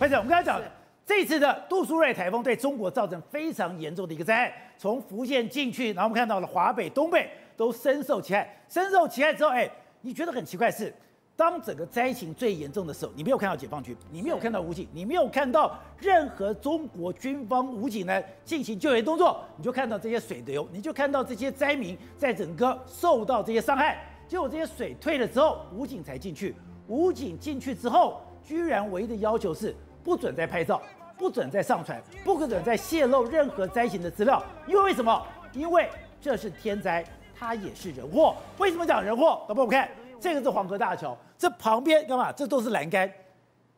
或者我们刚才讲的，这次的杜苏芮台风对中国造成非常严重的一个灾害，从福建进去，然后我们看到了华北、东北都深受其害。深受其害之后，哎，你觉得很奇怪是，当整个灾情最严重的时候，你没有看到解放军，你没有看到武警，你没有看到任何中国军方武警呢进行救援动作，你就看到这些水流，你就看到这些灾民在整个受到这些伤害。结果这些水退了之后，武警才进去。武警进去之后，居然唯一的要求是不准再拍照，不准再上传，不可准再泄露任何灾情的资料。因为为什么？因为这是天灾，它也是人祸。为什么讲人祸？导播，我们看这个是黄河大桥，这旁边干嘛？这都是栏杆，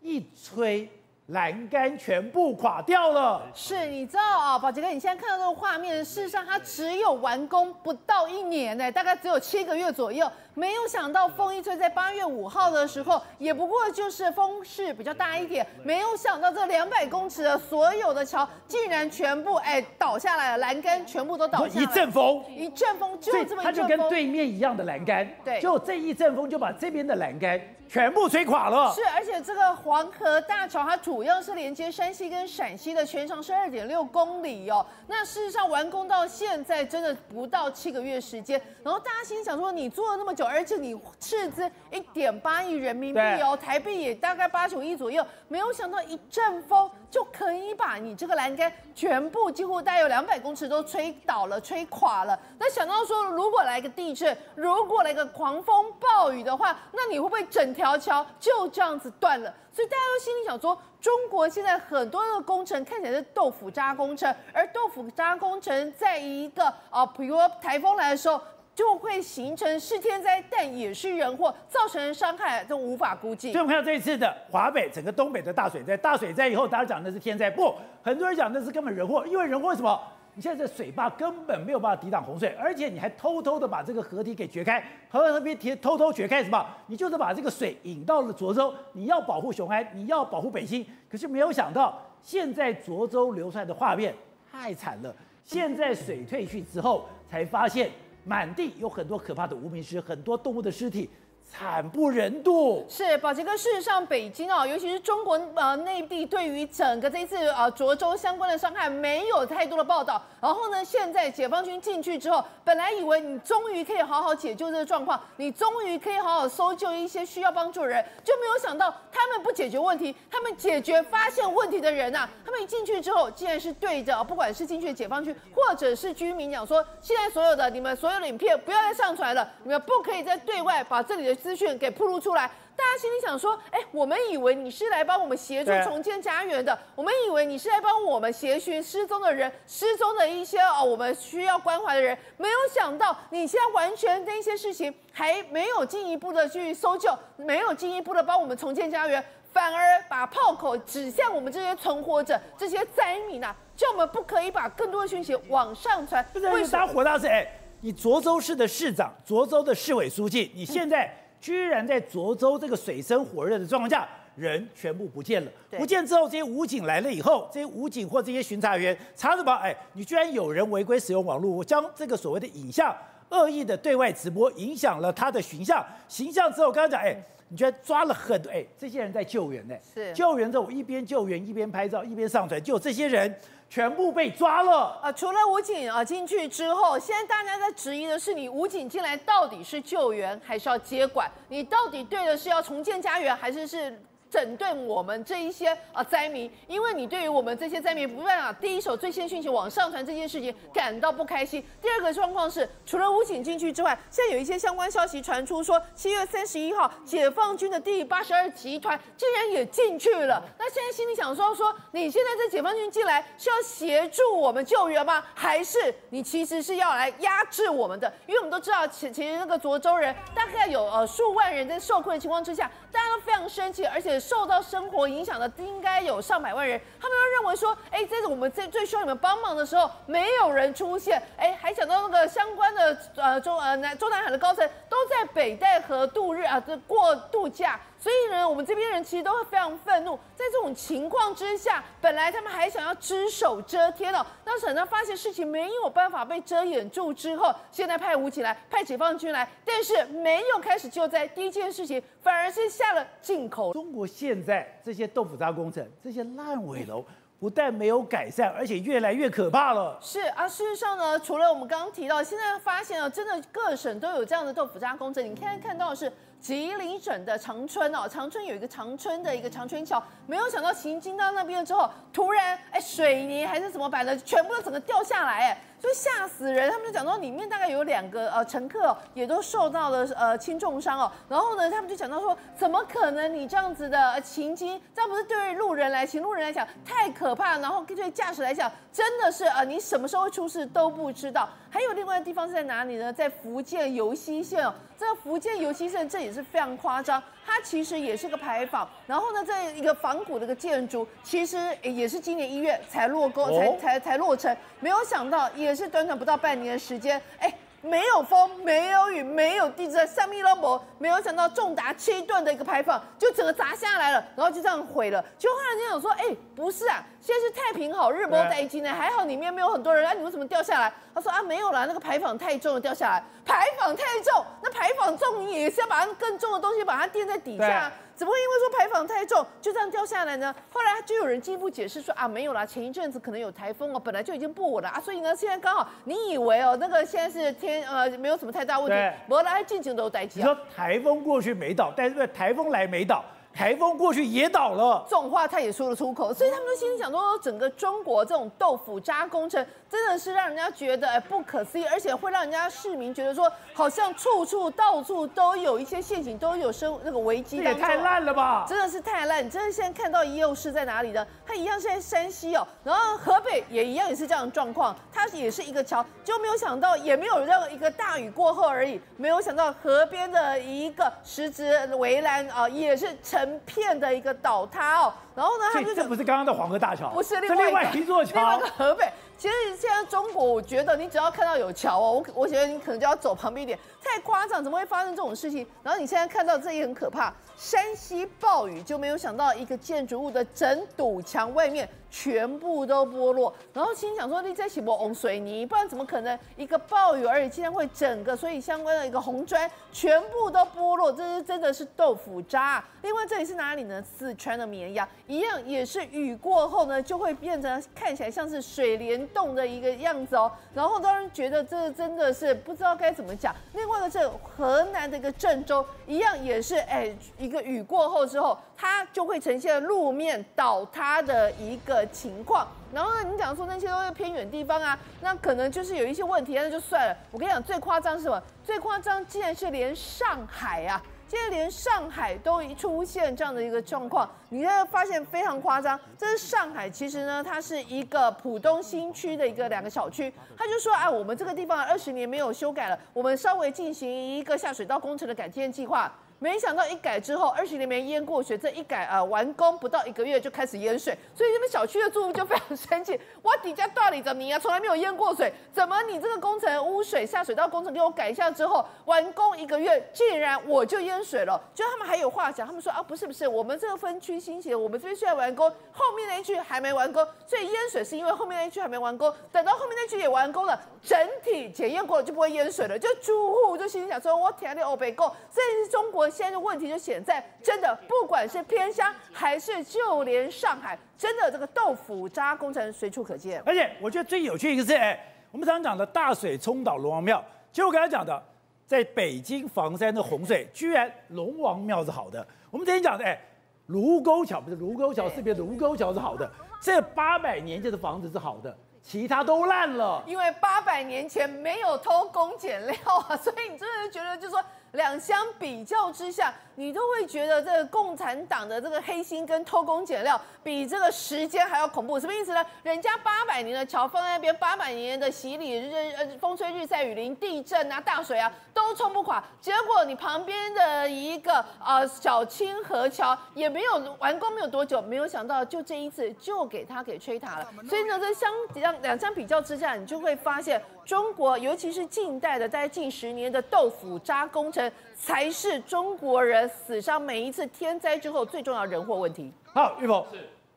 一吹。栏杆全部垮掉了，是你知道啊，宝杰哥，你现在看到这个画面，事实上它只有完工不到一年呢，大概只有七个月左右。没有想到风一吹，在八月五号的时候，也不过就是风势比较大一点。没有想到这两百公尺的所有的桥，竟然全部哎倒下来了，栏杆全部都倒下来。一阵风，一阵风就这么一阵风，它就跟对面一样的栏杆，对，就这一阵风就把这边的栏杆全部吹垮了。是，而且这个黄河大桥它主要是连接山西跟陕西的，全长是二点六公里哦。那事实上完工到现在真的不到七个月时间，然后大家心想说，你做了那么久。而且你斥资一点八亿人民币哦，台币也大概八九亿左右，没有想到一阵风就可以把你这个栏杆全部几乎大概有两百公尺都吹倒了、吹垮了。那想到说，如果来个地震，如果来个狂风暴雨的话，那你会不会整条桥就这样子断了？所以大家都心里想说，中国现在很多的工程看起来是豆腐渣工程，而豆腐渣工程在一个啊，比如说台风来的时候。就会形成是天灾，但也是人祸，造成伤害都无法估计。所以我们看到这一次的华北，整个东北的大水灾，大水灾以后，大家讲的是天灾，不，很多人讲的是根本人祸，因为人祸什么？你现在这水坝根本没有办法抵挡洪水，而且你还偷偷的把这个河堤给掘开，河河边填偷偷掘开什么？你就是把这个水引到了涿州，你要保护雄安，你要保护北京，可是没有想到，现在涿州流出来的画面太惨了，现在水退去之后才发现。满地有很多可怕的无名尸，很多动物的尸体。惨不忍睹，是宝杰哥。事实上，北京啊，尤其是中国呃内地，对于整个这一次呃涿州相关的伤害，没有太多的报道。然后呢，现在解放军进去之后，本来以为你终于可以好好解救这个状况，你终于可以好好搜救一些需要帮助的人，就没有想到他们不解决问题，他们解决发现问题的人呐、他们一进去之后，竟然是对着不管是进去的解放军或者是居民讲说，现在所有的你们所有的影片不要再上传了，你们不可以再对外把这里的。资讯给曝露出来，大家心里想说：哎，我们以为你是来帮我们协助重建家园的，我们以为你是来帮我们协寻失踪的人、失踪的一些哦，我们需要关怀的人。没有想到，你现在完全那些事情还没有进一步的去搜救，没有进一步的帮我们重建家园，反而把炮口指向我们这些存活者、这些灾民啊，叫我们不可以把更多的讯息往上传。为什么火大是？哎，你涿州市的市长、涿州的市委书记，你现在。居然在涿州这个水深火热的状况下，人全部不见了。不见之后，这些武警来了以后，这些武警或这些巡查员查什么？哎，你居然有人违规使用网络，我将这个所谓的影像恶意的对外直播，影响了他的形象。形象之后，刚刚讲，哎，你居然抓了很多，哎，这些人在救援呢。是救援之后，我一边救援一边拍照一边上传，就这些人。全部被抓了啊！除了武警啊进去之后，现在大家在质疑的是，你武警进来到底是救援还是要接管？你到底对的是要重建家园，还是是？整顿我们这一些啊灾民，因为你对于我们这些灾民不断啊第一手最先讯息往上传这件事情感到不开心。第二个状况是，除了武警进去之外，现在有一些相关消息传出说，七月三十一号解放军的第八十二集团竟然也进去了。那现在心里想说说，你现在这解放军进来是要协助我们救援吗？还是你其实是要来压制我们的？因为我们都知道，其其实那个涿州人大概有呃数万人在受困的情况之下，大家都非常生气，而且。受到生活影响的应该有上百万人，他们都认为说，哎，这个我们最最需要你们帮忙的时候，没有人出现，哎，还想到那个相关的呃中呃南中南海的高层都在北戴河度日啊，这过度假。所以呢，我们这边人其实都会非常愤怒。在这种情况之下，本来他们还想要只手遮天哦，当等到发现事情没有办法被遮掩住之后，现在派武警来，派解放军来，但是没有开始救灾，第一件事情反而是下了进口。中国现在这些豆腐渣工程，这些烂尾楼。不但没有改善，而且越来越可怕了。是啊，事实上呢，除了我们刚刚提到，现在发现啊真的各省都有这样的豆腐渣工程。你看看到的是吉林省的长春哦，长春有一个长春的一个长春桥，没有想到行经到那边之后，突然哎水泥还是怎么摆的，全部都整个掉下来哎。就吓死人，他们就讲到里面大概有两个呃乘客也都受到了呃轻重伤哦，然后呢，他们就讲到说，怎么可能你这样子的行经，这样不是对于路人来行路人来讲太可怕，然后对驾驶来讲真的是呃你什么时候会出事都不知道。还有另外的地方是在哪里呢？在福建尤溪县哦，这个福建尤溪县这也是非常夸张，它其实也是个牌坊，然后呢，这一个仿古的一个建筑，其实也是今年一月才落工，才才才落成，没有想到也。也是短短不到半年的时间，哎，没有风，没有雨，没有地震，上面都没，没有想到重达七吨的一个牌坊就整个砸下来了，然后就这样毁了。就忽然间有说，哎，不是啊，现在是太平好日，没有待机呢，还好里面没有很多人，啊，你们怎么掉下来？他说啊，没有啦，那个牌坊太重了，掉下来。牌坊太重，那牌坊重，你也是要把它更重的东西把它垫在底下。怎么会因为说牌坊太重就这样掉下来呢？后来就有人进一步解释说啊，没有啦，前一阵子可能有台风哦，本来就已经不稳了啊，所以呢，现在刚好你以为哦，那个现在是天呃没有什么太大问题，本来进行都待机。你说台风过去没倒，但是台风来没倒。台风过去也倒了，这种话他也说得出口，所以他们都心里想说，整个中国这种豆腐渣工程真的是让人家觉得哎不可思议，而且会让人家市民觉得说，好像处处到处都有一些陷阱，都有生那个危机。这也太烂了吧！真的是太烂！你真的现在看到又是在哪里呢？它一样是在山西哦，然后河北也一样也是这样的状况，它也是一个桥，就没有想到也没有任何一个大雨过后而已，没有想到河边的一个石子围栏啊也是成。成片的一个倒塌哦，然后呢，他就这不是刚刚的黄河大桥，不是另外一个另外一座桥，另外一个河北。其实现在中国，我觉得你只要看到有桥哦，我我觉得你可能就要走旁边一点，太夸张，怎么会发生这种事情？然后你现在看到这也很可怕，山西暴雨就没有想到一个建筑物的整堵墙外面。全部都剥落，然后心想说：“你这是不红水泥，不然怎么可能一个暴雨而已，竟然会整个所以相关的一个红砖全部都剥落？这是真的是豆腐渣。另外这里是哪里呢？四川的绵阳，一样也是雨过后呢，就会变成看起来像是水帘洞的一个样子哦。然后当然觉得这真的是不知道该怎么讲。另外呢，这河南的一个郑州，一样也是哎，一个雨过后之后，它就会呈现路面倒塌的一个。”情况，然后呢，你讲说那些都是偏远地方啊，那可能就是有一些问题，那就算了。我跟你讲，最夸张是什么？最夸张竟然是连上海啊，竟然连上海都出现这样的一个状况，你会发现非常夸张。这是上海，其实呢，它是一个浦东新区的一个两个小区，他就说啊，我们这个地方二十年没有修改了，我们稍微进行一个下水道工程的改建计划。没想到一改之后，二十年没淹过水，这一改啊、完工不到一个月就开始淹水，所以你们小区的住户就非常生气。我底下大理怎么你啊，从来没有淹过水，怎么你这个工程污水下水道工程给我改一下之后，完工一个月竟然我就淹水了？就他们还有话讲，他们说啊，不是不是，我们这个分区兴起，我们这边虽然完工，后面那一区还没完工，所以淹水是因为后面那一区还没完工，等到后面那区也完工了，整体检验过了就不会淹水了。就住户就心想说，我天的欧北够，这是中国。现在的问题就显在，真的不管是偏乡还是就连上海，真的这个豆腐渣工程随处可见。而且我觉得最有趣一个是，哎，我们常常讲的大水冲倒龙王庙，其实我刚才讲的，在北京房山的洪水，居然龙王庙是好的。我们之前讲的，哎，卢沟桥不是卢沟桥，是别卢沟桥是好的，这八百年前的房子是好的，其他都烂了。因为八百年前没有偷工减料啊，所以你真的觉得就是说。两相比较之下，你都会觉得这个共产党的这个黑心跟偷工减料比这个时间还要恐怖。什么意思呢？人家八百年的桥放在那边，八百年的洗礼日呃风吹日晒雨淋，地震啊大水啊都冲不垮。结果你旁边的一个呃小清河桥也没有完工没有多久，没有想到就这一次就给它给吹塌了。所以呢，这相两两相比较之下，你就会发现中国尤其是近代的在近十年的豆腐渣工程。才是中国人死伤每一次天灾之后最重要人祸问题。好，玉鹏，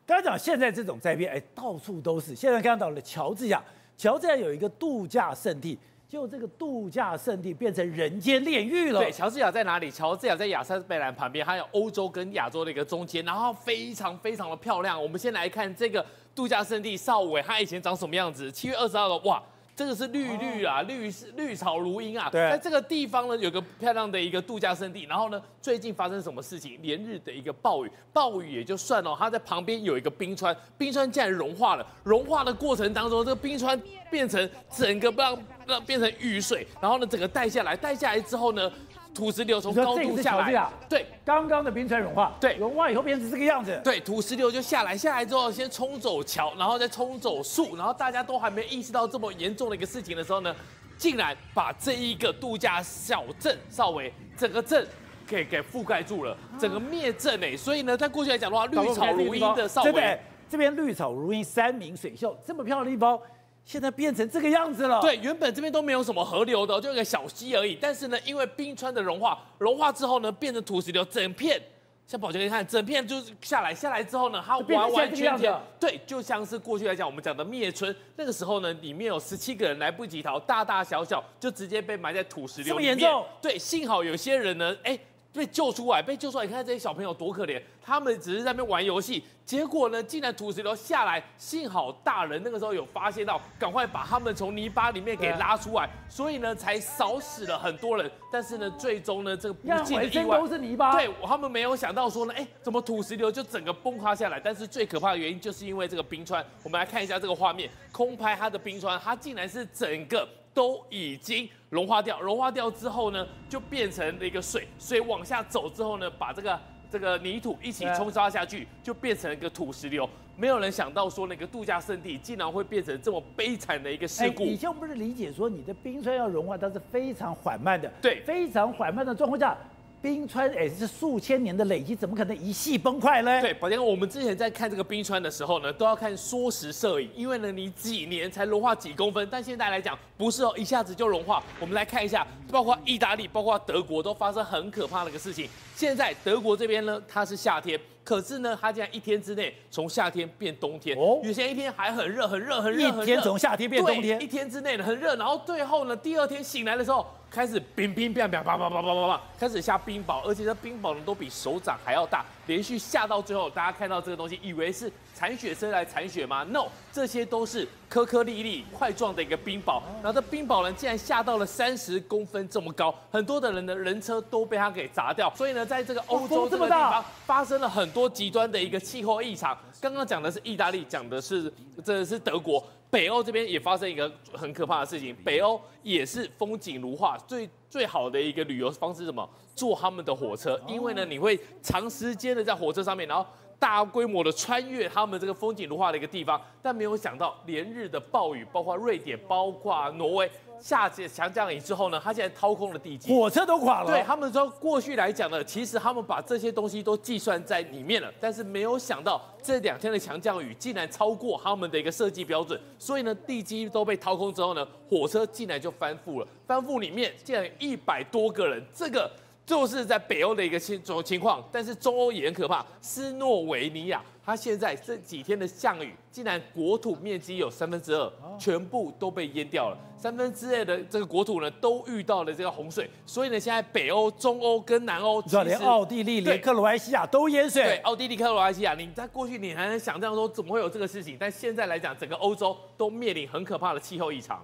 刚才讲现在这种灾变，哎，到处都是。现在看到了乔治亚，乔治亚有一个度假胜地。就这个度假胜地变成人间炼狱了。对，乔治亚在哪里？乔治亚在亚塞拜然旁边，还有欧洲跟亚洲的一个中间，然后非常非常的漂亮。我们先来看这个度假胜地邵尾，它以前长什么样子？七月二十号的，哇！这个是绿绿啊，绿是绿草如茵啊。对，在这个地方呢，有个漂亮的一个度假胜地。然后呢，最近发生什么事情？连日的一个暴雨，暴雨也就算了，它在旁边有一个冰川，冰川竟然融化了。融化的过程当中，这个冰川变成整个让让变成雨水，然后呢，整个带下来，带下来之后呢。土石流从高度下来，对，刚刚的冰川融化，对，融化以后变成这个样子，对，土石流就下来，下来之后先冲走桥，然后再冲走树，然后大家都还没意识到这么严重的一个事情的时候呢，竟然把这一个度假小镇邵尾整个镇给给覆盖住了，整个灭镇哎，所以呢，在过去来讲的话，绿草如茵的少尾，这边绿草如茵，山明水秀，这么漂亮的地方。现在变成这个样子了。对，原本这边都没有什么河流的，就一个小溪而已。但是呢，因为冰川的融化，融化之后呢，变成土石流，整片，像宝杰你看，整片就是下来，下来之后呢，它 完完全全，对，就像是过去来讲我们讲的灭村，那个时候呢，里面有十七个人来不及逃，大大小小就直接被埋在土石流里面。这么严重？对，幸好有些人呢，哎。被救出来，被救出来，你看这些小朋友多可怜，他们只是在那边玩游戏，结果呢，竟然土石流下来，幸好大人那个时候有发现到，赶快把他们从泥巴里面给拉出来，所以呢，才少死了很多人。但是呢，最终呢，这个不幸的意外都是泥巴，对，他们没有想到说呢，哎，怎么土石流就整个崩塌下来？但是最可怕的原因就是因为这个冰川，我们来看一下这个画面，空拍它的冰川，它竟然是整个。都已经融化掉，融化掉之后呢，就变成了一个水，水往下走之后呢，把这个这个泥土一起冲刷下去，就变成了一个土石流。没有人想到说那个度假胜地竟然会变成这么悲惨的一个事故。以前我们不是理解说你的冰川要融化，它是非常缓慢的，对，非常缓慢的状况下。冰川哎，是数千年的累积，怎么可能一夕崩坏呢？对，宝杰哥，我们之前在看这个冰川的时候呢，都要看缩时摄影，因为呢，你几年才融化几公分，但现在来讲不是哦，一下子就融化。我们来看一下，包括意大利、包括德国都发生很可怕的一个事情。现在德国这边呢，它是夏天，可是呢，它竟然一天之内从夏天变冬天。哦，以前一天还很热，很热，很热，一天从夏天变冬天，一天之内呢很热，然后最后呢，第二天醒来的时候。开始冰冰变变啪啪啪啪啪啪，开始下冰雹，而且这冰雹呢都比手掌还要大，连续下到最后，大家看到这个东西，以为是铲雪车来铲雪吗？No，这些都是颗颗粒粒块状的一个冰雹，然后这冰雹呢竟然下到了三十公分这么高，很多的人的人车都被它给砸掉，所以呢，在这个欧洲这个地方发生了很多极端的一个气候异常。刚刚讲的是意大利，讲的是这是德国。北欧这边也发生一个很可怕的事情，北欧也是风景如画，最最好的一个旅游方式是什么？坐他们的火车，因为呢，你会长时间的在火车上面，然后大规模的穿越他们这个风景如画的一个地方，但没有想到连日的暴雨，包括瑞典，包括挪威。下起强降雨之后呢，他现在掏空了地基，火车都垮了。对他们说，过去来讲呢，其实他们把这些东西都计算在里面了，但是没有想到这两天的强降雨竟然超过他们的一个设计标准，所以呢，地基都被掏空之后呢，火车竟然就翻覆了，翻覆里面竟然有一百多个人，这个。就是在北欧的一个情种情况，但是中欧也很可怕。斯诺维尼亚，它现在这几天的降雨，竟然国土面积有三分之二，全部都被淹掉了。三分之二的这个国土呢，都遇到了这个洪水。所以呢，现在北欧、中欧跟南欧，你知道连奥地利、连克罗埃西亚都淹水。对，奥地利、克罗埃西亚，你在过去你还能想象说怎么会有这个事情？但现在来讲，整个欧洲都面临很可怕的气候异常。